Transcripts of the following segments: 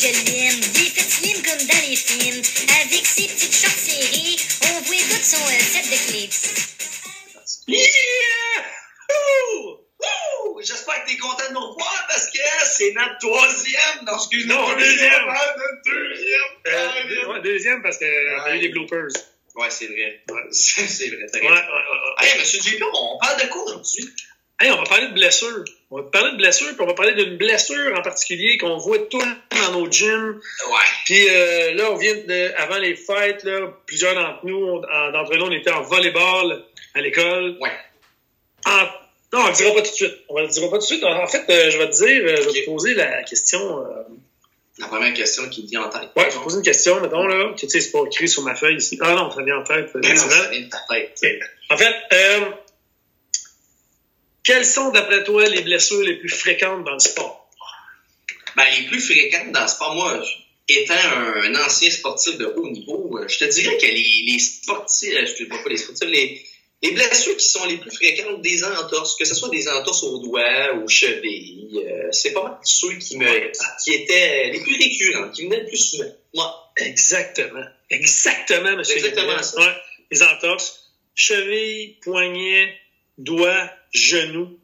je l'aime. Il est fait slim comme dans les films. Avec ses petites shorts serrées, on voit tout son euh, set de clips. Yeah! J'espère que t'es content de nous revoir parce que c'est notre troisième. Non, excuse-moi. Non, deuxième. Notre deuxième. Euh, ouais, deuxième parce qu'on a Ouais. eu des bloopers. Ouais, c'est vrai. Ouais. C'est vrai. t'as Ouais, ouais, ouais, ouais. Hey, monsieur JP, on parle de quoi aujourd'hui? Hey, on va parler de blessures. On va parler de blessures, puis on va parler d'une blessure en particulier qu'on voit tout le temps dans nos gyms. Ouais. Puis euh, là, on vient de, avant les fêtes, là, plusieurs d'entre nous, d'entre nous, on était en volleyball à l'école. Ouais. En- non, on le dira pas tout de suite. On ne le dira pas tout de suite. En fait, euh, je vais te dire, euh, je vais te poser la question. euh, La première question qui me vient en tête. ouais, je vais te poser une question, mettons, là. que, Tu sais, c'est pas écrit sur ma feuille ici. Ah non, très bien en tête. Ben non, ça vient de ta tête. sais. En fait, euh, quelles sont, d'après toi, les blessures les plus fréquentes dans le sport? Ben, les plus fréquentes dans le sport, moi, étant un, un ancien sportif de haut niveau, je te dirais que les, les sportifs, euh, je ne pas les sportifs, les, les blessures qui sont les plus fréquentes des entorses, que ce soit des entorses aux doigts, aux chevilles, euh, c'est pas mal ceux qui me, qui étaient les plus récurrents, qui venaient le plus souvent. Moi, Exactement. Exactement, monsieur. Exactement ça. Ouais. Les entorses. Cheville, poignet, doigts, genoux.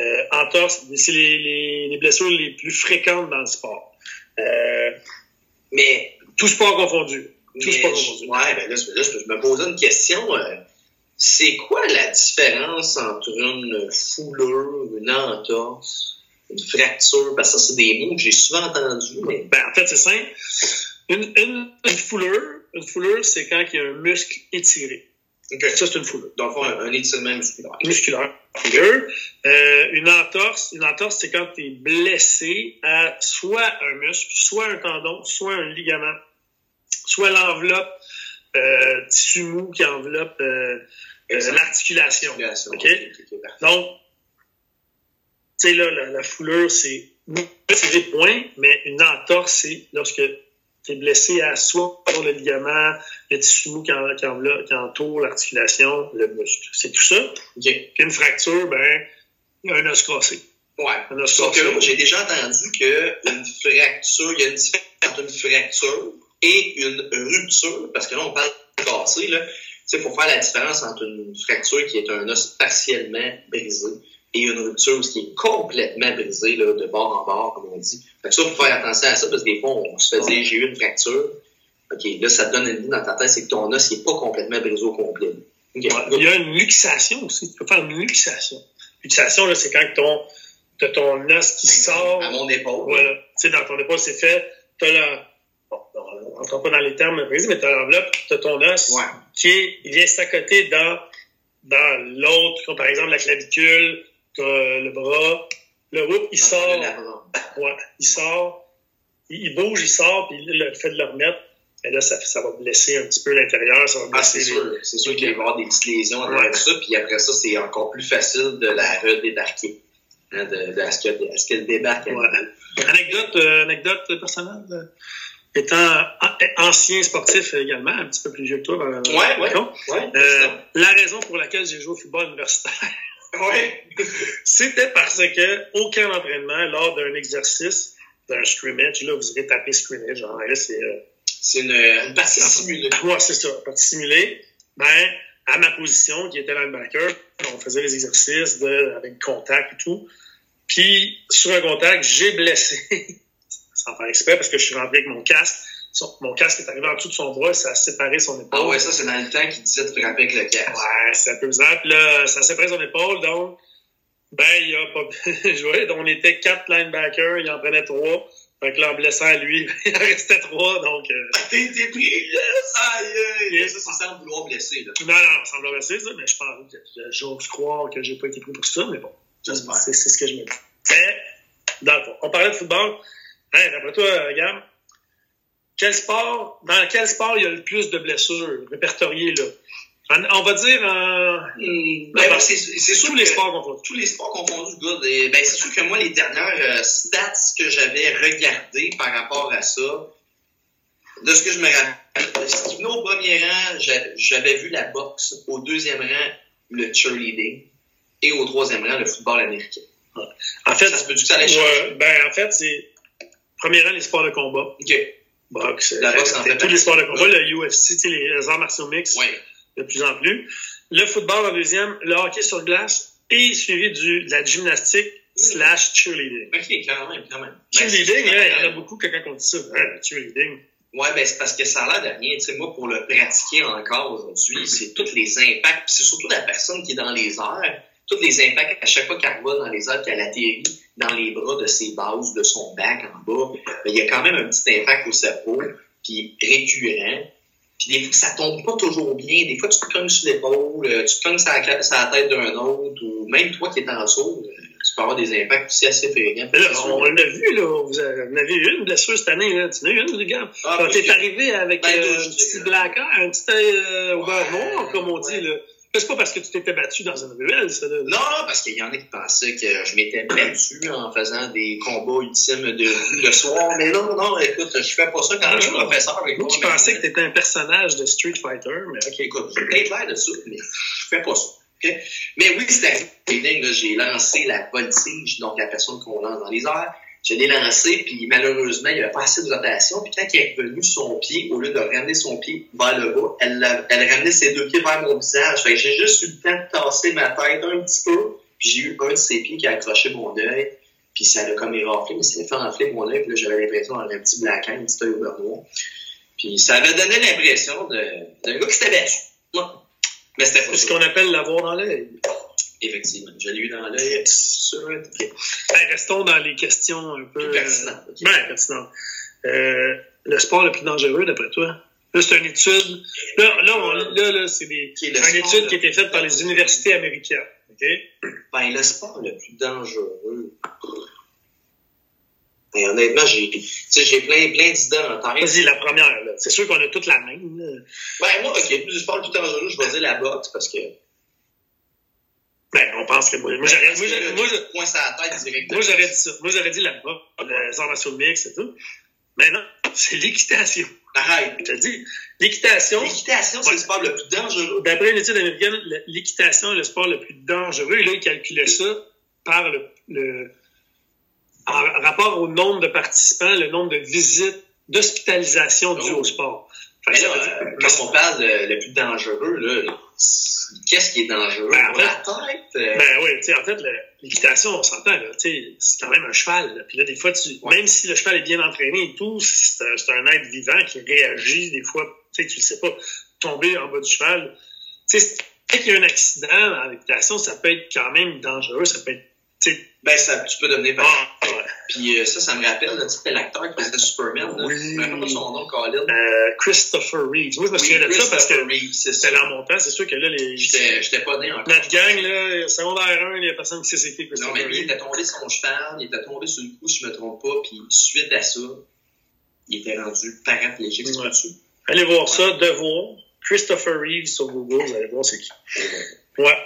Euh, entorses, c'est les, les, les blessures les plus fréquentes dans le sport. Euh, mais tout sport confondu. Tout Mais sport confondu. ouais, ben là, je, là, je- me posais une question. euh, c'est quoi la différence entre une foulure, une entorse, une fracture? Parce que ça, c'est des mots que j'ai souvent entendus. Mais... Ben, en fait, c'est simple. Une, une, une foulure, une foulure, c'est quand il y a un muscle étiré. Ça, c'est une foulure. Le fond, un, étirement musculaire. musculaire. Euh, une entorse, une entorse, c'est quand tu es blessé à soit un muscle, soit un tendon, soit un ligament, soit l'enveloppe euh, tissu mou qui enveloppe euh, euh, l'articulation. Articulation. OK? ok, ok, parfait. Donc, tu sais, là, la, la foulure, c'est c'est des points, mais une entorse, c'est lorsque tu es blessé à soit le ligament, le tissu mou qui, en- qui enveloppe- qui entoure l'articulation, le muscle. C'est tout ça. Puis une fracture, ben, il y a un os cassé. Ouais. Un os Sauf cassé. moi, j'ai déjà entendu qu'une fracture, il y a une différence entre une fracture et une rupture, parce que là, on parle de cassé, là. Tu sais, il faut faire la différence entre une fracture qui est un os partiellement brisé et une rupture qui est complètement brisée, là, de bord en bord, comme on dit. Fait que ça, il faut faire attention à ça, parce que des fois, on se fait dire, j'ai eu une fracture. OK, là, ça te donne une idée dans ta tête, c'est que ton os n'est pas complètement brisé au complet. OK, Il y a une luxation aussi. Tu peux faire une luxation. Luxation, là, c'est quand ton, t'as ton os qui sort. À mon épaule. Voilà. Tu sais, dans ton épaule, c'est fait. T'as la, bon, on rentre pas dans les termes précis, mais t'as l'enveloppe, t'as ton os Ouais. qui est, il vient s'accoter dans, dans l'autre, comme par exemple la clavicule, t'as le bras. Le whoop, il Dans sort. Ouais, il sort, il, il bouge, il sort, puis le fait de le remettre, et là, ça, ça va blesser un petit peu l'intérieur, ça va Ah, blesser c'est sûr. C'est sûr qu'il va y avoir des petites lésions Ouais. ça, puis après ça, c'est encore plus facile de la redébarquer. Hein, de, de, à ce qu'elle débarque. Ouais. Anecdote, euh, anecdote personnelle. euh, étant an- ancien sportif également, un petit peu plus vieux que toi. Ouais, ouais. Ouais, Euh, la raison pour laquelle j'ai joué au football universitaire, ouais. c'était parce que aucun entraînement lors d'un exercice, d'un scrimmage, là, vous irez taper scrimmage, en anglais, c'est euh, C'est une, une partie simulée. Ouais, c'est ça, partie simulée. Ben, à ma position, qui était linebacker, on faisait les exercices de, avec contact et tout. Puis, sur un contact, j'ai blessé, sans faire exprès, parce que je suis rentré avec mon casque. Son- mon casque est arrivé en dessous de son bras, ça a séparé son épaule. Ah ouais, ça, c'est dans le temps qu'il disait de frapper avec le casque. Ouais, c'est un peu bizarre. Puis là, ça a séparé son épaule, donc, ben, il a pas joué. On était quatre linebackers, il en prenait trois. Fait que là, en blessant lui, il en restait trois, donc... euh, T'es t'es pris, là! Aïe, aïe! Ça, c'est sans vouloir blesser, là. Non, non, ça semble assez, ça, mais je pense, que- j'ose croire que j'ai pas été pris pour ça, mais bon. J'espère. C'est c'est ce que je me dis. Mais, dans le fond, on parlait de football. Hein, d'après toi, Gab, quel sport, dans quel sport il y a le plus de blessures répertoriées, là? On va dire Hmm, ben, ben, c'est sûr tous les sports confondus. tous les sports confondus, good. Et, ben, c'est sûr que moi, les dernières euh, stats que j'avais regardées par rapport à ça, de ce que je me rappelle, ce qui venait au premier rang, j'a- j'avais vu la boxe. Au deuxième rang, le cheerleading. Et au troisième rang, le football américain. En fait, Ça se peut-tu que ça allait ouais, ben, en fait, c'est, Premier rang, les sports de combat. OK. Boxe, La boxe en fait tous les sports de combat, le UFC, les arts martiaux mix, Oui. de plus en plus. Le football en deuxième, le hockey sur glace et suivi du, de la gymnastique slash cheerleading. OK, quand même, quand même. Cheerleading, Ben, il y en a beaucoup que quand on dit ça, hein, cheerleading. Ouais, ben c'est parce que ça a l'air de rien. Tu sais, moi, pour le pratiquer encore aujourd'hui, c'est tous les impacts. Puis c'est surtout la personne qui est dans les airs. Tous les impacts, à chaque fois qu'elle va dans les airs, qu'elle atterrit dans les bras de ses bases, de son bac en bas, ben, il y a quand même un petit impact au cerveau, puis récurrent. Puis des fois, ça tombe pas toujours bien. Des fois, tu te cognes sur l'épaule, euh, tu te cognes sur la, sur la tête d'un autre, ou même toi qui es en saut, euh, tu peux avoir des impacts aussi assez fréquents. On l'a vu, là, vous avez- vous en avez eu une blessure cette année, là. Tu en as eu une, les gars? Ah, Quand t'es arrivé avec Ben, euh, un petit dirais. black eye, un petit œil euh, au beurre Ouais, noir, comme on dit, là. C'est pas parce que tu t'étais battu dans une ruelle, ça, là. Non, non, parce qu'il y en a qui pensaient que je m'étais battu en faisant des combats ultimes de le soir. Mais non, non, écoute, je fais pas ça quand je suis professeur. Moi mais- pensais que t'étais un personnage de Street Fighter, mais OK, écoute, j'ai peut-être l'air de ça, mais je fais pas ça. Mais oui, c'était arrivé, j'ai lancé la voltige, donc la personne qu'on lance dans les airs. Je l'ai lancé, puis malheureusement, il n'y avait pas assez de rotation. Puis quand il est revenu son pied, au lieu de ramener son pied vers le bas, elle, l'a- elle ramenait ses deux pieds vers mon visage. Fait que j'ai juste eu le temps de tasser ma tête un petit peu, puis j'ai eu un de ses pieds qui a accroché mon œil, puis ça l'a comme éraflé, mais ça a fait enfler mon œil, puis là, j'avais l'impression d'avoir un petit eye, un petit œil au. Puis ça avait donné l'impression de- d'un gars qui s'était battu. Ouais. Mais c'était pas c'est ce qu'on appelle l'avoir dans l'œil. Effectivement. Je l'ai eu dans l'œil. Ben, restons dans les questions un peu. Plus pertinentes, ben, pertinentes. Euh, le sport le plus dangereux, d'après toi? Là, c'est une étude. Là, là, on- là, là, c'est des, une étude qui a été plus faite par les universités américaines. OK? Ben, le sport le plus dangereux. Honnêtement, j'ai, tu sais, j'ai plein, plein d'idées en tête. Vas-y, la première, là. C'est sûr qu'on a toutes la même, là. Ben, moi, OK, le sport le plus dangereux, je vais dire la boxe parce que. Ben, on pense que moi, moi, j'aurais, moi, que j'aurais- là, moi, directement. moi, j'aurais dit ça. Moi, j'aurais dit boxe, les arts martiaux mix et tout. Mais non, c'est l'équitation. Arrête. Je te dis, l'équitation, L'équitation, c'est le sport le plus dangereux. d'après une étude américaine, l'équitation est le sport le plus dangereux. Et là, ils calculaient ça par le, le- en rapport au nombre de participants, le nombre de visites d'hospitalisation dues Oh. au sport. Fait Mais là, euh, quand on parle de le plus dangereux, là, qu'est-ce qui est dangereux? Ben, en la tête? euh, Ben oui, tu sais, en fait, l'équitation, on s'entend, là, tu sais, c'est quand même un cheval. là. Puis là, des fois, tu, Ouais. même si le cheval est bien entraîné et tout, c'est un, c'est un être vivant qui réagit, des fois, tu sais, tu le sais pas, tomber en bas du cheval. Tu sais, dès qu'il y a un accident dans l'équitation, ça peut être quand même dangereux, ça peut être, tu sais, ben, ça, tu peux devenir ah, ouais. Puis euh, ça, ça me rappelle, là, tu sais, l'acteur qui faisait Superman, là. Oui. Je me rappelle pas son nom, Colin. Euh, Christopher Reeves. Moi, je me souviens de ça parce que c'était dans mon temps, c'est sûr que là, les, J'étais j'étais pas né encore. notre gang, là, secondaire 1, il y a personne qui sait c'est qui Non, mais lui, il était tombé sur son cheval, il était tombé sur le coup, si je me trompe pas, puis suite à ça, il était rendu paraplégique, Ouais. dessus. Allez voir ça, devoir. Christopher Reeves sur Google, vous allez voir c'est qui. Ouais.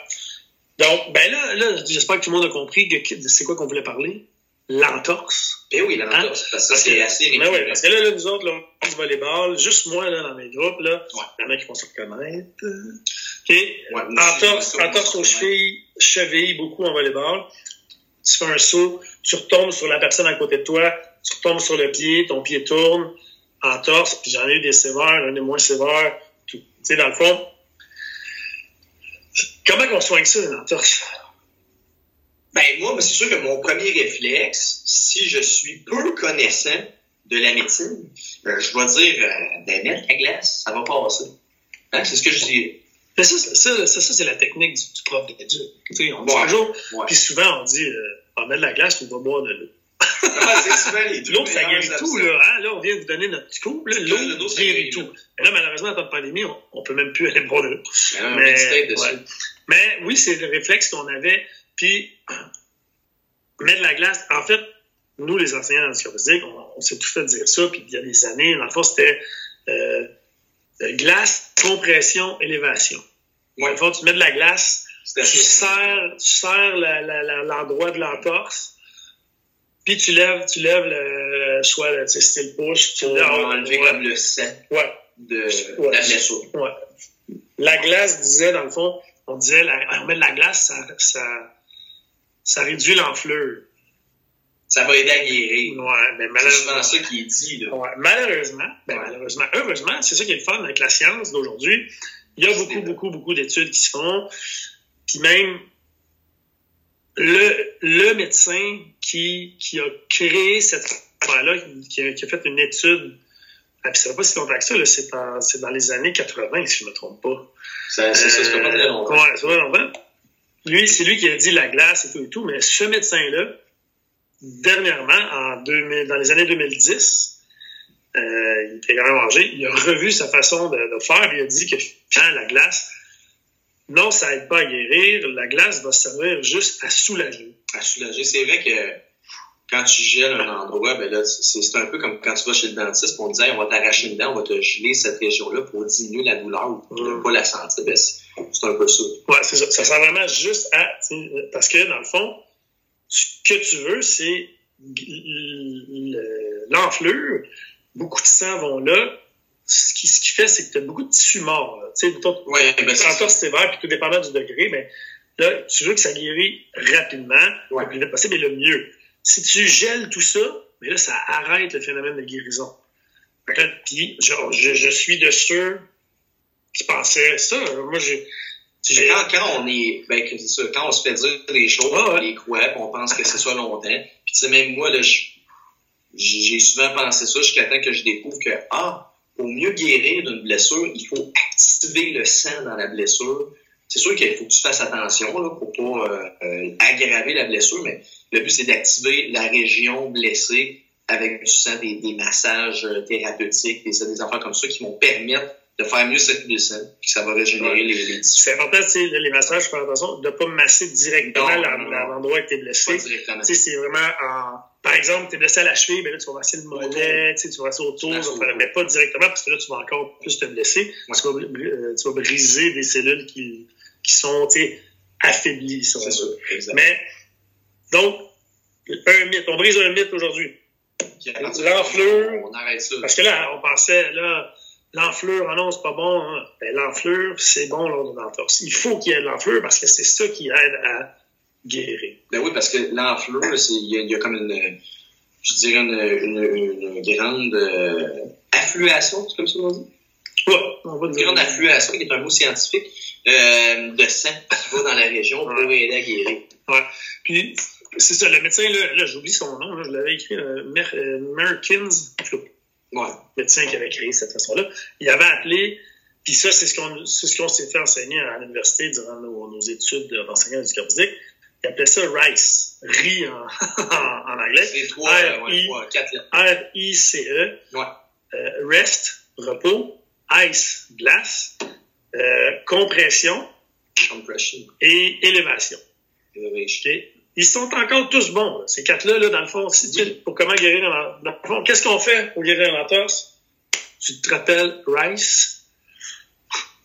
Donc, ben là, là j'espère que tout le monde a compris c'est quoi qu'on voulait parler. L'entorse. Ben oui, Hein? parce que ça, c'est assez Ben oui, parce que là, là, nous autres, là, on du volleyball, juste moi, là, dans mes groupes, là, Ouais. il y en a qui vont se reconnaître. OK. Ouais, Entorse, entorse aux chevilles, cheville, beaucoup en volleyball. Tu fais un saut, tu retombes sur la personne à côté de toi, tu retombes sur le pied, ton pied tourne, entorse, puis j'en ai eu des sévères, j'en ai moins sévères. Tu sais, dans le fond, comment qu'on soigne ça, une entorse? Ben, moi, c'est sûr que mon premier réflexe, si je suis peu connaissant de la médecine, euh, je vais dire, euh, ben, mettre la glace, ça va passer. Hein, c'est ce que je dis. Mais ça, c'est- ça, ça, ça, c'est la technique du, du prof sais, on dit Ouais. toujours, Ouais. puis souvent, on dit, euh, on met de la glace, on va boire de l'eau. Ah, c'est souvent les Puis l'autre, ça guérit tout, là. Hein? Là, on vient de vous donner notre petit coup. L'eau, l'eau ça guérit tout. Mais là, malheureusement, en temps de pandémie, on, on peut même plus aller boire de l'eau. Ah, Mais, ouais. Mais oui, c'est le réflexe qu'on avait. Puis, mettre de la glace. En fait, nous, les enseignants en physique, on, on s'est tout fait dire ça. Puis, il y a des années, dans le fond, c'était euh, euh, glace, compression, élévation. Dans le fond, tu mets de la glace, tu serres, tu serres l'endroit de l'entorse. Puis tu lèves, tu lèves le, soit le, tu sais, style push, tu lèves, enlever comme le sang ouais. de Ouais. la blessure. Ouais. La glace disait, dans le fond, on disait, la, on met de la glace, ça, ça, ça réduit l'enflure. Ça va aider à guérir. Ouais, C'est souvent malheureusement. ça qui est dit. Là. Ouais, malheureusement, ben, Ouais. malheureusement, heureusement, c'est ça qui est le fun avec la science d'aujourd'hui. Il y a beaucoup, beaucoup, beaucoup d'études qui se font. Puis même, le, le médecin qui, qui a créé cette affaire-là, qui, a- qui a fait une étude, ah, puis ça va pas si longtemps que ça, c'est, c'est dans les années 80, si je me trompe pas. Ça, ça, ça, ça fait pas très longtemps. Euh, Ouais, ça fait longtemps. Lui, c'est lui qui a dit la glace et tout et tout, mais ce médecin-là, dernièrement, en 2000, dans les années 2010, euh, il était quand il a revu sa façon de, faire, il a dit que la glace, non, ça aide pas à guérir, la glace va servir juste à soulager. À soulager. C'est vrai que quand tu gèles un endroit, ben là, c'est un peu comme quand tu vas chez le dentiste, on te dit, Hey, on va t'arracher une dent, on va te geler cette région-là pour diminuer la douleur ou pour ne Mm. pas la sentir. Ben, c'est un peu ça. Ouais, c'est ça. Ça sert vraiment juste à. sais, Parce que, dans le fond, ce que tu veux, c'est l'enflure. Beaucoup de sang vont là. Ce qui, ce qui fait, c'est que tu as beaucoup de tissus morts. Tu sais, Ouais, ben, sévère, puis tout dépendant du degré, mais là, tu veux que ça guérit rapidement, Ouais. le plus vite possible, et le mieux. Si tu gèles tout ça, mais là, ça arrête le phénomène de guérison. Là, Puis, je, je, je suis de ceux qui pensaient ça. Moi, j'ai. Quand, quand on est, ben, que c'est ça, quand on se fait dire des choses, Ah ouais. on les croit, puis on pense que c'est ça longtemps. Puis tu sais, même moi, là, j'ai souvent pensé ça jusqu'à temps que je découvre que, ah, pour mieux guérir d'une blessure, il faut activer le sang dans la blessure. C'est sûr qu'il faut que tu fasses attention là, pour pas euh, euh, aggraver la blessure, mais le but, c'est d'activer la région blessée avec du sang, des, des massages euh, thérapeutiques, des, des affaires comme ça qui vont permettre de faire mieux circuler le sang, puis ça va régénérer Ouais. les, les tissus. C'est important, tu sais, les massages, faire attention de ne pas masser directement non. l'endroit où tu es blessé. c'est vraiment en... Par exemple, tu es blessé à la cheville, ben là, tu vas masser le mollet, tu vas masser autour, Tu vas faire- mais pas directement, parce que là, tu vas encore plus te blesser. Ouais. Tu, vas, euh, tu vas briser des cellules qui, qui sont, affaiblies, si on. Mais, donc, un mythe. On brise un mythe aujourd'hui. l'enflure- On arrête ça. Parce que là, on pensait, là, l'enflure, ah non, c'est pas bon. Hein. Ben, l'enflure, c'est bon lors d'une entorse. Il faut qu'il y ait de l'enflure parce que c'est ça qui aide à guérir. Ben oui, parce que l'enflure, c'est- il y, a- il y a comme une, je dirais une, une, une grande euh, affluation, c'est comme ça qu'on dit? Ouais, on va Une dire. grande affluation, qui est un mot scientifique, euh, de sang qui va dans la région pour Ouais. aider à guérir? Puis, c'est ça, le médecin, là, là j'oublie son nom, là, je l'avais écrit, euh, Mer, euh, Merkins, en tout cas, Ouais. médecin qui avait créé cette façon-là, il avait appelé, puis ça, c'est ce qu'on c'est ce qu'on s'est fait enseigner à l'université durant nos, nos études d'enseignant du physique. Il appelait ça RICE, riz en, en anglais. C'est trois, R, euh, ouais. R-I-C-E, Ouais. euh, rest, repos, ice, glace, euh, compression et élévation. Ils sont encore tous bons, là. ces quatre-là, là, dans le fond. Si tu- pour comment guérir un dans le fond, qu'est-ce qu'on fait pour guérir un entorse? Tu te rappelles Rice?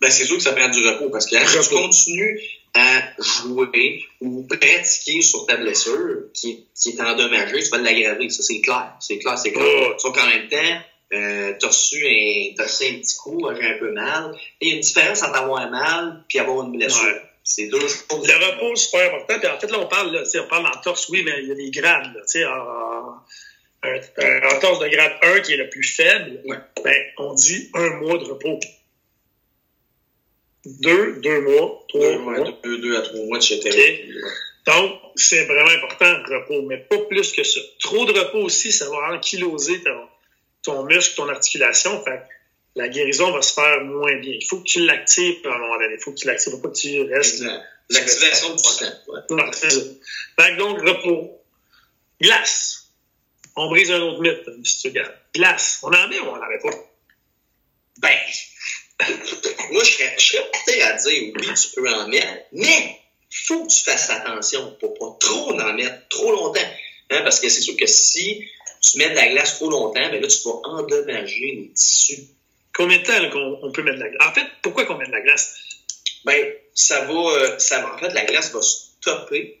Ben, c'est sûr que ça prend du repos parce que hein, tu continues à jouer ou pratiquer sur ta blessure qui, qui est endommagée, tu vas l'aggraver. Ça, c'est clair. C'est clair, c'est clair. Oh. Sauf qu'en même temps, euh, t'as reçu un, t'as reçu un petit coup, j'ai un peu mal. Et il y a une différence entre avoir mal puis avoir une blessure. Ouais. C'est deux choses. Le repos, c'est super important. Puis en fait, là, on parle, là, on parle d'entorse, oui, mais il y a des grades. Là, en- en- un, un entorse de grade 1 qui est le plus faible, Ouais. ben, on dit un mois de repos. Deux, deux mois, trois Deux, mois. ouais, deux, deux à trois mois, etc. Ok. Donc, c'est vraiment important, le repos, mais pas plus que ça. Trop de repos aussi, ça va ankyloser ton, ton muscle, ton articulation. Fait la guérison va se faire moins bien. Il faut que tu l'actives à un moment donné. Il faut que tu l'actives, faut pas que tu restes. L'activation que donc, repos. Glace. On brise un autre mythe, si tu regardes. Glace. On en met ou on n'en met pas? Ben, moi, je serais, je serais porté à dire oui, tu peux en mettre, mais il faut que tu fasses attention pour pas trop en mettre trop longtemps. Hein, parce que c'est sûr que si tu mets de la glace trop longtemps, ben là, tu vas endommager les tissus. Combien de temps qu'on on peut mettre de la glace? En fait, pourquoi qu'on met de la glace? Ben, ça va, euh, ça va, en fait, la glace va stopper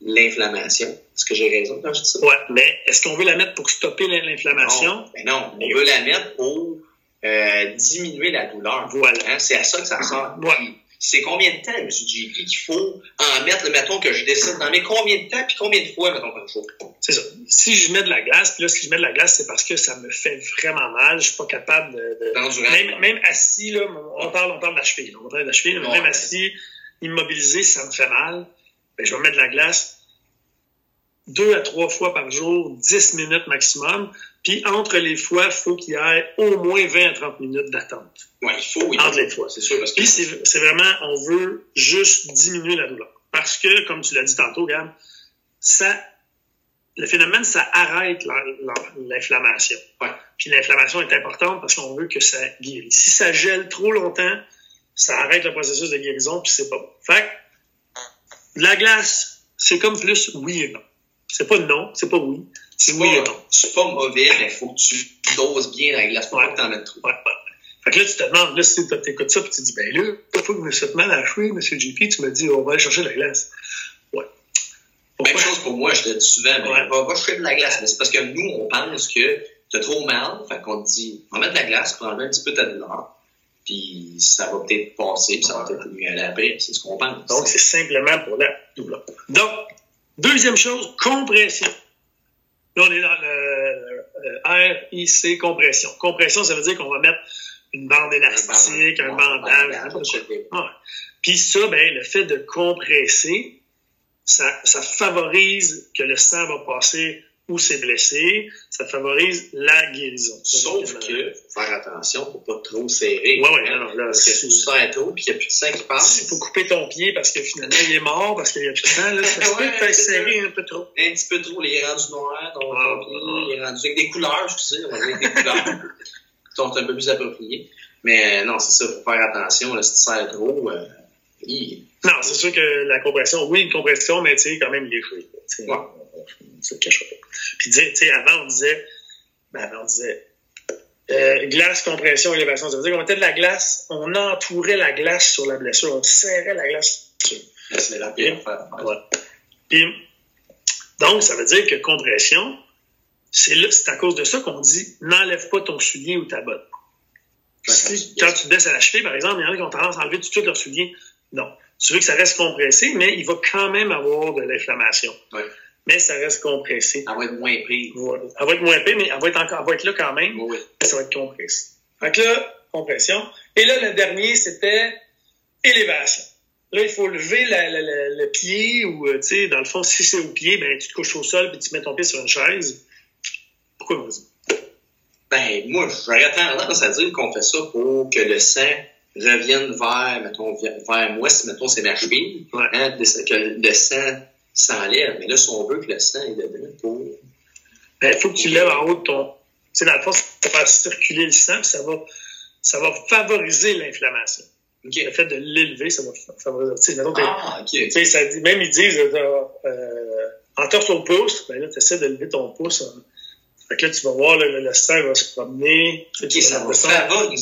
l'inflammation. Est-ce que j'ai raison quand je dis ça? Ouais, mais est-ce qu'on veut la mettre pour stopper l'in- l'inflammation? Non, ben non, on veut la mettre pour euh, diminuer la douleur. Voilà. Hein, c'est à ça que ça sert. Ouais. C'est combien de temps, M. JP, qu'il faut en mettre, mettons que je décide d'en mettre combien de temps, puis combien de fois, mettons, par jour? C'est ça. Si je mets de la glace, puis là, si je mets de la glace, c'est parce que ça me fait vraiment mal. Je suis pas capable de. Même, même assis, là, on parle, on parle de la cheville. On parle de la cheville, mais Ouais. même assis, immobilisé, ça me fait mal. Ben, je vais mettre de la glace deux à trois fois par jour, 10 minutes maximum. Puis entre les fois, il faut qu'il y ait au moins 20 à 30 minutes d'attente. Ouais, il faut, oui. Entre les fois. C'est sûr, parce que Puis c'est vraiment, on veut juste diminuer la douleur. Parce que, comme tu l'as dit tantôt, Gab, ça, le phénomène, ça arrête la- la- l'inflammation. Ouais. Puis l'inflammation est importante parce qu'on veut que ça guérisse. Si ça gèle trop longtemps, ça arrête le processus de guérison, puis c'est pas bon. Fait que, la glace, c'est comme plus oui et non. C'est pas non, c'est pas oui. C'est oui pas, c'est pas mauvais, mais il faut que tu doses bien la glace pas que t'en mettes trop. Fait que là, tu te demandes, là, si t'écoutes ça, puis tu te dis, ben là, une fois que je me fait mal à cheville, M. JP, tu me dis, on va aller chercher de la glace. Ouais. Même Pourquoi? chose pour moi, je te dis souvent, ben, Ouais. va, va chercher de la glace. Mais c'est parce que nous, on pense que t'as trop mal, fait qu'on te dit, on va mettre de la glace pour enlever un petit peu ta douleur. Puis ça va peut-être passer, puis ça va peut-être mieux aller après. C'est ce qu'on pense. Donc, c'est simplement pour la douleur. Donc, deuxième chose, compression. Là, on est dans le, RIC, compression. Compression, ça veut dire qu'on va mettre une bande élastique, un bandage. Ouais. Puis ça, ben, le fait de compresser, ça, ça favorise que le sang va passer où c'est blessé, ça favorise la guérison. Sauf que, faut faire attention pour pas trop serrer. Ouais, ouais, non, là, Parce que si tu serres trop, puis qu'il n'y a plus de sang qui passe. Il faut couper ton pied parce que finalement, il est mort, parce qu'il y a plus de sang, là. Ça se peut Ouais, serrer un peu trop. un petit peu trop, il est rendu noir, donc Ah, il est rendu avec des couleurs, excusez, on va dire avec des couleurs qui sont un peu plus appropriées. Mais euh, non, c'est ça, faut faire attention, là, si tu serres trop, euh, hi. Non, c'est sûr que la compression, oui, une compression, mais tu sais, quand même léger. tu sais, Ouais. On ne se le cachera pas. Puis, sais- tu sais, avant, on disait, ben, avant, on disait, euh, glace, compression, élévation. Ça veut dire qu'on mettait de la glace, on entourait la glace sur la blessure, on serrait la glace c'est la pire affaire. Ouais. Puis, donc, ça veut dire que compression, c'est à cause de ça qu'on dit, n'enlève pas ton soulier ou ta botte. Si, quand tu te baisses à la cheville, par exemple, il y en a qui ont tendance à enlever tout de suite leur soulier. Non. Tu veux que ça reste compressé, mais il va quand même avoir de l'inflammation. Ouais. Mais ça reste compressé. Elle va être moins pire. Voilà. Elle va être moins épais, mais elle va être encore, elle va être là quand même, Oui, ça va être compressé. Que là, compression. Et là, le dernier, c'était élévation. Là, il faut lever la- la- la- le pied ou, euh, tu sais, dans le fond, si c'est au pied, ben, tu te couches au sol puis tu mets ton pied sur une chaise. Pourquoi, vas-y? Ben, moi, j'aurais tendance à dire qu'on fait ça pour que le sang revienne vers, mettons, vers moi, si, mettons, c'est ma cheville, Ouais. hein, que le sang s'enlève. Mais là, si on veut que le sang est dedans pour... Ben, il faut que tu lèves en haut de ton. Tu sais, dans le fond, ça va faire circuler le sang, puis ça va, ça va favoriser l'inflammation. Le fait de l'élever, ça va fa- favoriser. Mettons, Ah, OK. tu sais, ça dit, même ils disent, euh, euh, au pouce, ben là, tu essaies de lever ton pouce. hein. Fait que là, tu vas voir, le, le sang va se promener. OK, ça va favoriser. Ah, favoriser.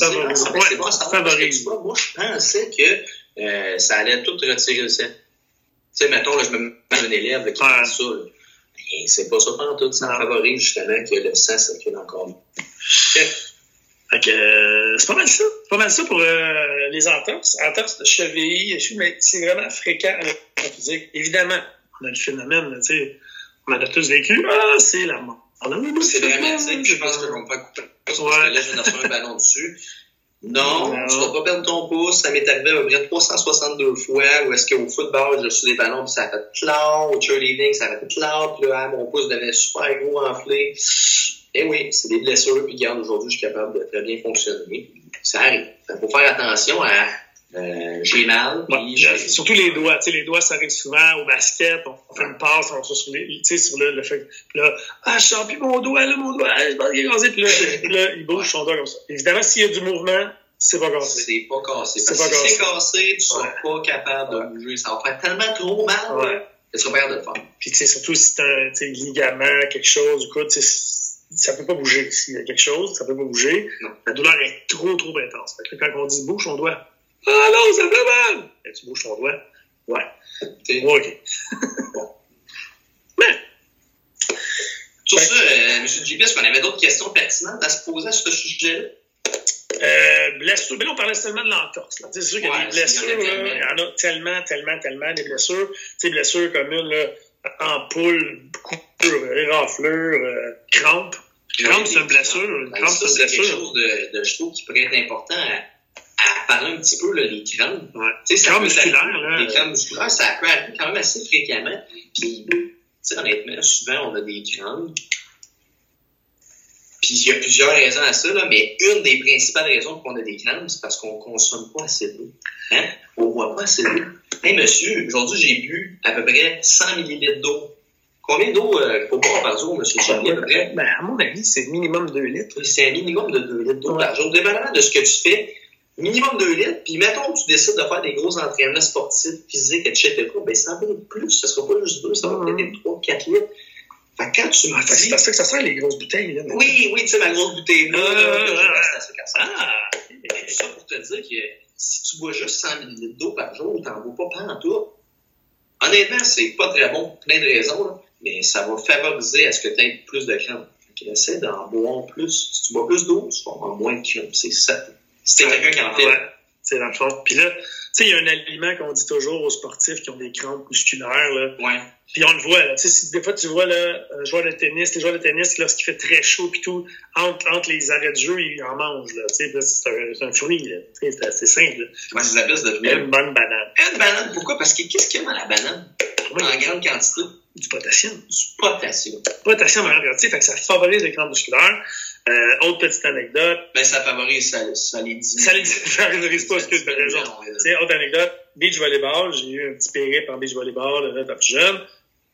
ça, Ouais, bon favorise. vois, moi, je pensais que euh, ça allait tout retirer le sang. Tu sais, mettons, là, je me mets un élève là, qui Ouais. fait ça. là. Ben, c'est pas ça pendant tout. Ça favorise justement que le sang circule encore mieux. OK. Fait que, euh, c'est pas mal ça. C'est pas mal ça pour euh, les entorses. Entorses de cheville, mais c'est vraiment fréquent en physique. Évidemment, on a le phénomène, tu sais, on en a tous vécu. Ah, c'est la mort. C'est dramatique. Je pense que me faire couper. Parce Ouais. que là, je un ballon dessus. Non, Non. tu vas pas perdre ton pouce. Ça m'est arrivé à peu près 362 fois où est-ce qu'au football, j'ai reçu des ballons puis ça a fait cloud. Au cheerleading, ça a fait cloud. Puis là, mon pouce devenait super gros, enflé. Et oui, c'est des blessures. Puis regarde, aujourd'hui, je suis capable de très bien fonctionner. Ça arrive. Il faut faire attention à euh, j'ai mal. Ouais, Puis j'ai- surtout les doigts. Tu sais, les doigts, ça arrive souvent au basket. On, on fait une passe, on se sur, les, tu sais, sur le, le fait. Là, ah, je sens plus mon doigt, là, mon doigt, je pense qu'il est cassé. Puis là, puis là, il bouge son doigt comme ça. Évidemment, s'il y a du mouvement, c'est pas cassé. C'est pas cassé. C'est Parce pas que si c'est cassé. tu seras Ouais. pas capable de bouger. Ça va faire tellement trop mal. Ouais. que tu seras pas capable de le faire. Puis, tu sais, surtout si c'est un tu sais, ligament, quelque chose, du coup, tu sais, ça peut pas bouger. S'il y a quelque chose, ça peut pas bouger. Non. La douleur est trop, trop intense. Fait que là, quand on dit bouge ton doigt, ah non, ça fait mal! Et tu bouges ton doigt. Ouais. Ouais, OK. Sur Ouais. ça, euh, M. JP, est-ce qu'on avait d'autres questions pertinentes à se poser à ce sujet-là? Euh, blessures. Mais là, on parlait seulement de l'entorse. C'est sûr qu'il y a Ouais, des blessures. Il y en a tellement, tellement, tellement des blessures. Sais, blessures communes, là, ampoule, coupure, éraflure, euh, crampe. Crampe, c'est une blessure. Crampe, ça, c'est une quelque blessure. chose de, de, je trouve, qui pourrait être important à, à parler un petit peu, là, les crampes. Ouais. Tu sais, ça musculaires. Les crampes musculaires, ça peut arriver quand même assez fréquemment. Puis, tu sais, honnêtement, souvent, on a des crampes. Puis, il y a plusieurs raisons à ça, là, mais une des principales raisons qu'on a des crampes, c'est parce qu'on consomme pas assez d'eau. Hein? On boit pas assez d'eau. Hey, monsieur, aujourd'hui, j'ai bu à peu près 100 millilitres d'eau. Combien d'eau euh, faut boire par jour, monsieur Charlie, à peu près? Ben, à mon avis, c'est minimum 2 litres. C'est un minimum de 2 litres d'eau Ouais. par jour. Dépendamment de ce que tu fais, minimum 2 litres. Puis mettons que tu décides de faire des gros entraînements sportifs, physiques, etc. Ben, ça va être plus. Ça sera pas juste 2, ça va peut-être être 3, 4 litres. Fait que quand tu me Ah, fait que c'est dis. parce que ça sert les grosses bouteilles. Là, maintenant. Oui, oui, tu sais, ma grosse bouteille là, je ouais, reste à ça, ça. Ah! Tout ça pour te dire que si tu bois juste 100 ml d'eau par jour, t'en bois pas en tout. Honnêtement, c'est pas très bon pour plein de raisons, là, mais ça va favoriser à ce que tu aies plus de crampes. Fait que essaie d'en boire plus. Si tu bois plus d'eau, tu vas avoir moins de crampes. C'est ça. Si t'es quelqu'un qui en fait, Ouais, c'est le fond. Puis là, tu sais, il y a un aliment qu'on dit toujours aux sportifs qui ont des crampes musculaires. Là. ouais. Puis on le voit, là. Tu sais, des fois, tu vois, là, un joueur de tennis, les joueurs de tennis, lorsqu'il fait très chaud puis tout, entre, entre les arrêts de jeu, ils en mangent, là. Tu sais, c'est un, un fruit, là. C'est assez simple, là. Comment ça s'appelle, cette Une bonne banane. Une banane. Pourquoi? Parce que qu'est-ce qu'il y a dans la banane? En grande quantité, du potassium. du potassium. Potassium en grande quantité, fait que ça favorise les crampes musculaires. Euh, autre petite anecdote. Ben, ça favorise, ça, ça les. Ça les favorise pas, excuse, t'as raison. Autre anecdote, beach volleyball, j'ai eu un petit périple en beach volleyball là, plus jeune.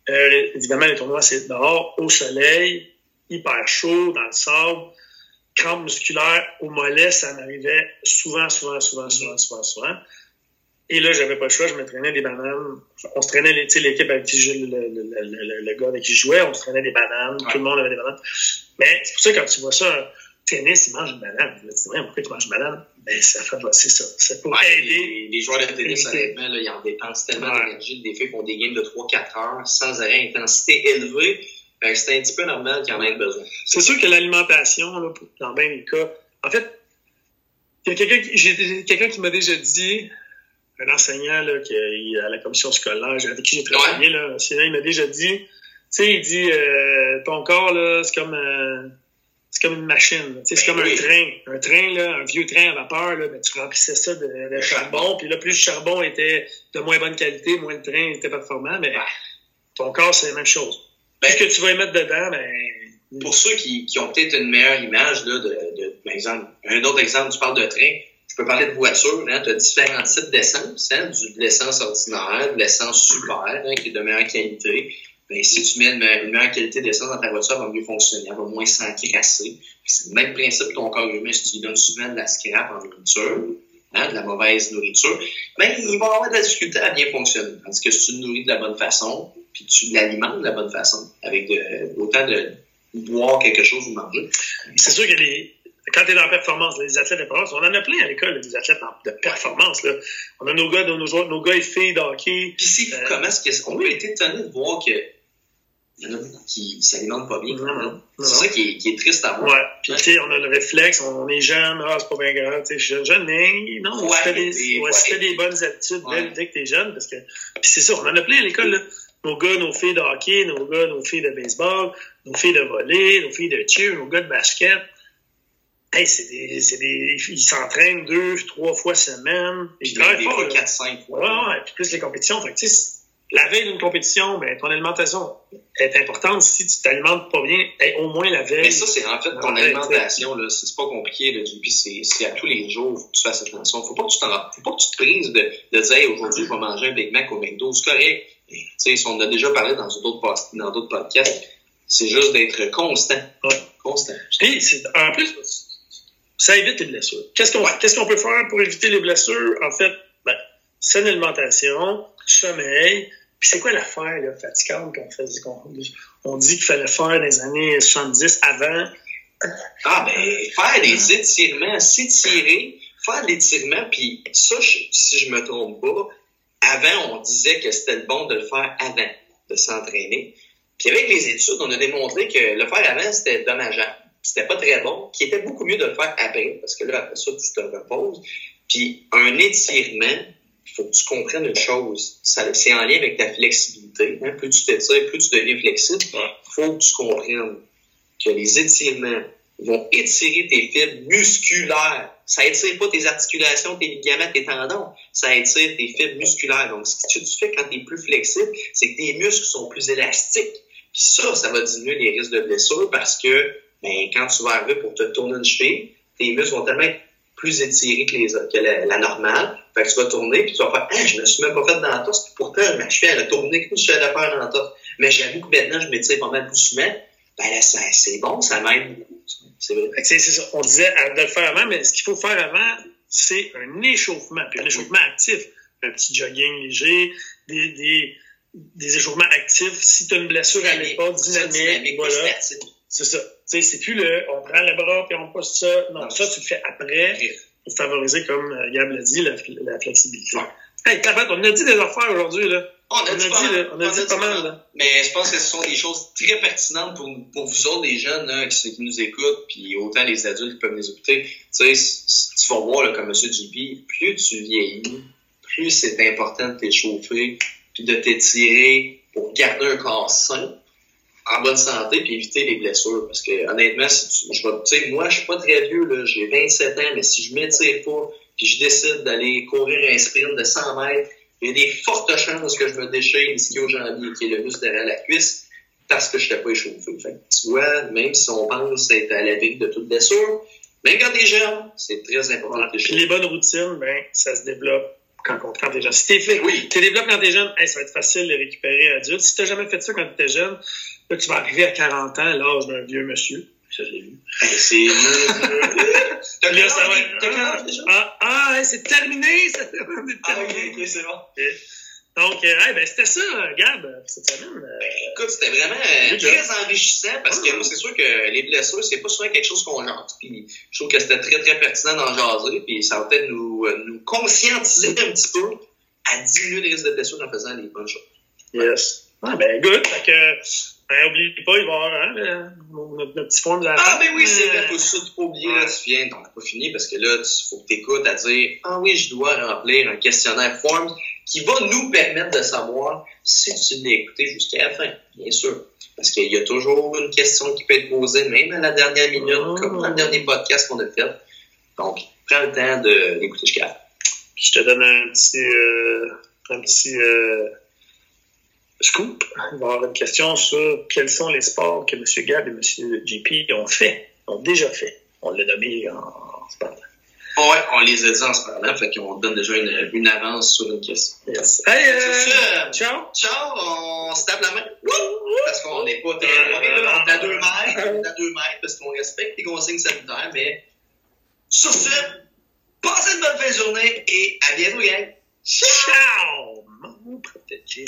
Euh, évidemment, les tournois, c'est dehors, au soleil, hyper chaud, dans le sable. Crampes musculaires au mollet, ça m'arrivait souvent, souvent, souvent, souvent, souvent, souvent. Et là, j'avais pas le choix, je me traînais des bananes. On se traînait, les- tu sais, l'équipe avec qui je, le, le, le, le, le gars avec qui je jouais, on se traînait des bananes, Ouais. tout le monde avait des bananes. Mais c'est pour ça que quand tu vois ça, tennis, il mange une banane. Là, Tu dis, pourquoi tu manges une banane? Ben, ça fait, c'est ça. C'est pour Ouais, aider. les, les joueurs de tennis, honnêtement, là, ils en dépensent tellement Ouais. d'énergie. Des fois, ils font des games de 3-4 heures sans arrêt, intensité élevée. Que c'est un petit peu normal qu'ils en aient besoin. C'est sûr que l'alimentation, là, pour- dans bien des cas, en fait, il y a quelqu'un qui, j'ai quelqu'un qui m'a déjà dit, un enseignant là, qui est à la commission scolaire, avec qui j'ai travaillé, là, sinon, il m'a déjà dit, tu sais, il dit, euh, ton corps, là, c'est comme, euh, c'est comme une machine, là. Tu sais, c'est Ben comme oui. un train. Un train, là, un vieux train à vapeur, là, ben, tu remplissais ça de, de charbon, puis là, plus le charbon était de moins bonne qualité, moins le train était performant, mais Ouais. ton corps, c'est la même chose. Ben, ce que tu vas y mettre dedans, ben, pour ceux qui, qui ont peut-être une meilleure image, là, de, de, par exemple, un autre exemple, tu parles de train, je peux parler de voiture, hein, tu as différents types d'essence, hein, de l'essence ordinaire, de l'essence super, hein, qui est de meilleure qualité. Ben, si tu mets une, meilleure qualité d'essence dans ta voiture, elle va mieux fonctionner, elle va moins s'encrasser. C'est le même principe ton corps humain, si tu lui donnes souvent de la scrap en nourriture, hein, de la mauvaise nourriture, ben, il va avoir de la difficulté à bien fonctionner. Tandis que si tu le nourris de la bonne façon, puis tu l'alimentes de la bonne façon, avec autant de boire quelque chose ou manger, c'est sûr que les, quand tu es dans la performance, les athlètes de performance, on en a plein à l'école, des athlètes de performance. Là. On a nos gars, nos, joueurs, nos gars et filles de hockey. Puis c'est Euh, comment est-ce qu'on peut être étonné de voir que il y en a beaucoup qui s'alimentent pas bien. C'est ça qui est, qui est triste à voir. Ouais. Puis, tu sais, on a le réflexe, on est jeune, ah, c'est pas bien grave, tu sais, je suis jeune, mais non, Ouais, t'as des, des- ouais, des bonnes habitudes dès, dès que t'es jeune, parce que, puis c'est ça, on en a plein à l'école, là. Nos gars, nos filles de hockey, nos gars, nos filles de baseball, nos filles de volley, nos filles de cheer, nos gars de basket. Hey, c'est des, des, ils s'entraînent deux, trois fois semaine. Ils Puis des fort, fois, là. 4-5 fois. Ouais, puis plus les compétitions. Fait que, la veille d'une compétition, ben, ton alimentation est importante. Si tu t'alimentes pas bien, hey, au moins la veille. Mais ça, c'est en fait ton alimentation, là. C'est pas compliqué, là. Puis c'est à tous les jours, faut que tu fasses attention. Faut pas que tu t'en, faut pas que tu te prises de, de dire, hey, aujourd'hui, je vais manger un Big Mac au McDo. C'est correct. Tu sais, si on en a déjà parlé dans d'autres dans d'autres podcasts, c'est juste d'être constant. Ouais. Constant. Puis, en plus, ça évite les blessures. Qu'est-ce qu'on peut faire pour éviter les blessures? En fait, ben, saine alimentation, sommeil. Puis c'est quoi l'affaire là, fatigante qu'on faisait? qu'on- on dit qu'il fallait faire dans les années 70 avant? Ah, ben, faire des étirements, s'étirer, faire l'étirement, puis ça, je- si je me trompe pas, avant, on disait que c'était le bon de le faire avant de s'entraîner. Puis avec les études, on a démontré que le faire avant, c'était dommageable. C'était pas très bon, qui était beaucoup mieux de le faire après, parce que là, après ça, tu te reposes. Puis un étirement, il faut que tu comprennes une chose, c'est en lien avec ta flexibilité. Hein? Plus tu t'étires, plus tu deviens flexible. Il faut que tu comprennes que les étirements vont étirer tes fibres musculaires. Ça étire pas tes articulations, tes ligaments, tes tendons. Ça étire tes fibres musculaires. Donc, ce que tu fais quand tu es plus flexible, c'est que tes muscles sont plus élastiques. Puis ça, ça va diminuer les risques de blessure parce que ben, quand tu vas arriver pour te tourner une cheville, tes muscles vont tellement être plus étirés que, les, que la, normale. Fait que tu vas tourner, puis tu vas faire Ah, je me suis même pas fait dans puis pourtant, ma cheville, elle a tourné comme si je faire dans la Mais j'avoue que maintenant, je m'étire pas mal plus souvent. Ben là, c'est bon, ça m'aide beaucoup. C'est vrai. C'est ça. On disait de le faire avant, mais ce qu'il faut faire avant, c'est un échauffement, puis un échauffement actif. Un petit jogging léger, des, des, des échauffements actifs. Si tu as une blessure à l'épaule, dynamique, voilà. C'est ça. Tu sais, c'est plus le, on prend le bras puis on pousse ça. Non, ça, tu le fais après pour favoriser, comme euh, Gab l'a dit, la, flexibilité. Hey, on a dit des affaires aujourd'hui, là. On a, dit, on a dit, pas mal. Mais je pense que ce sont des choses très pertinentes pour, pour vous autres, les jeunes là, qui, nous écoutent, puis autant les adultes qui peuvent nous écouter. Tu sais, tu vas voir, là, comme M. JP, plus tu vieillis, plus c'est important de t'échauffer, puis de t'étirer pour garder un corps sain, en bonne santé, puis éviter les blessures. Parce que honnêtement, si tu, je sais, moi, je suis pas très vieux, là, j'ai 27 ans, mais si je m'étire pas, puis je décide d'aller courir un sprint de 100 mètres, il y a des fortes chances que je me déchire l'ischio-jambier, qui est le muscle derrière la cuisse, parce que je n'étais pas échauffé. Fait tu vois, même si on pense être à la vie de toute blessure, même quand t'es jeune, c'est très important. Puis les bonnes routines, ben, ça se développe quand, quand t'es jeune. Si t'es fait, oui. tu développes quand t'es jeune, ça va être facile de récupérer adulte. Si t'as jamais fait ça quand t'étais jeune, là, tu vas arriver à 40 ans, l'âge d'un vieux monsieur. Ça, je l'ai vu. C'est T'as quel âge déjà? Ah, ah c'est terminé! Ça, ah, ok, ok, c'est bon. Donc, euh, ben, c'était ça, Gab, cette semaine. Euh, écoute, c'était vraiment euh, très enrichissant parce que moi, c'est sûr que les blessures, c'est pas souvent quelque chose qu'on jante. Puis, je trouve que c'était très, très pertinent d'en jaser. Puis, ça va peut-être nous, nous conscientiser un petit peu à diminuer les risques de blessures en faisant les bonnes choses. Yes. Ah, ben, good. Fait que, ben, oublie pas, il va y avoir hein, notre, petit forme de la Ah, ben oui, c'est vrai, faut pas oublier, là, tu viens, t'en as pas fini, parce que là, il faut que tu écoutes à dire, ah oui, je dois remplir un questionnaire form qui va nous permettre de savoir si tu l'as écouté jusqu'à la fin, bien sûr. Parce qu'il y a toujours une question qui peut être posée, même à la dernière minute, ah. comme dans le dernier podcast qu'on a fait. Donc, prends le temps de l'écouter jusqu'à la fin. je te donne un petit, euh, un petit, euh, scoop. Il va y avoir une question sur quels sont les sports que M. Gab et M. JP ont fait, ont déjà fait. On l'a nommé en, en Ouais, on les a dit en se parlant, fait qu'on donne déjà une, une, avance sur une question. Yes. Hey, euh, ciao! Ciao, on se tape la main. Parce qu'on n'est pas euh, on est à deux euh, mètres, on à deux mètres, parce qu'on respecte les consignes sanitaires, mais sur ce, passez une bonne fin de journée et à bientôt, gang! Ciao! Toutes les.